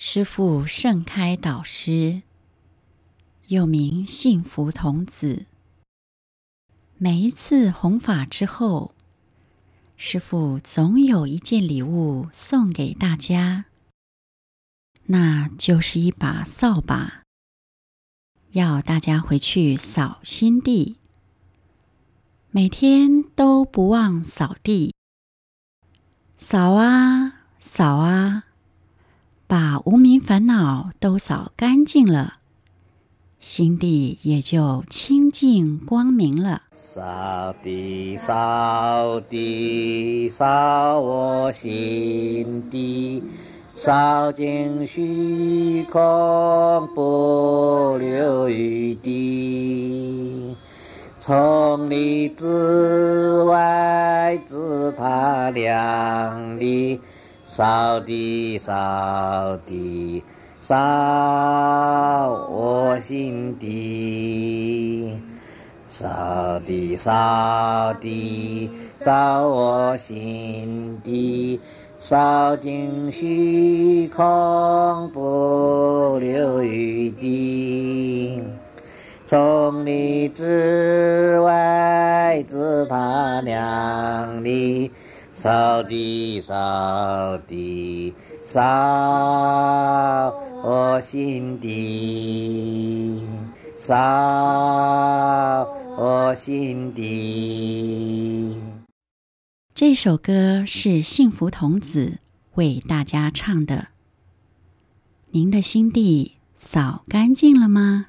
师父盛开导师，又名幸福童子。每一次弘法之后，师父总有一件礼物送给大家，那就是一把扫把，要大家回去扫心地，每天都不忘扫地，扫啊扫啊。把无名烦恼都扫干净了，心地也就清净光明了。扫地，扫地，扫我心地，扫尽虚空，不留余地。从里至外，自他两里。扫地，扫地，扫我心底；扫地，扫地，扫我心底；扫尽虚空，不留余地。从里至外，自他两里。扫地，扫地，扫我心底，扫我心底。这首歌是幸福童子为大家唱的。您的心地扫干净了吗？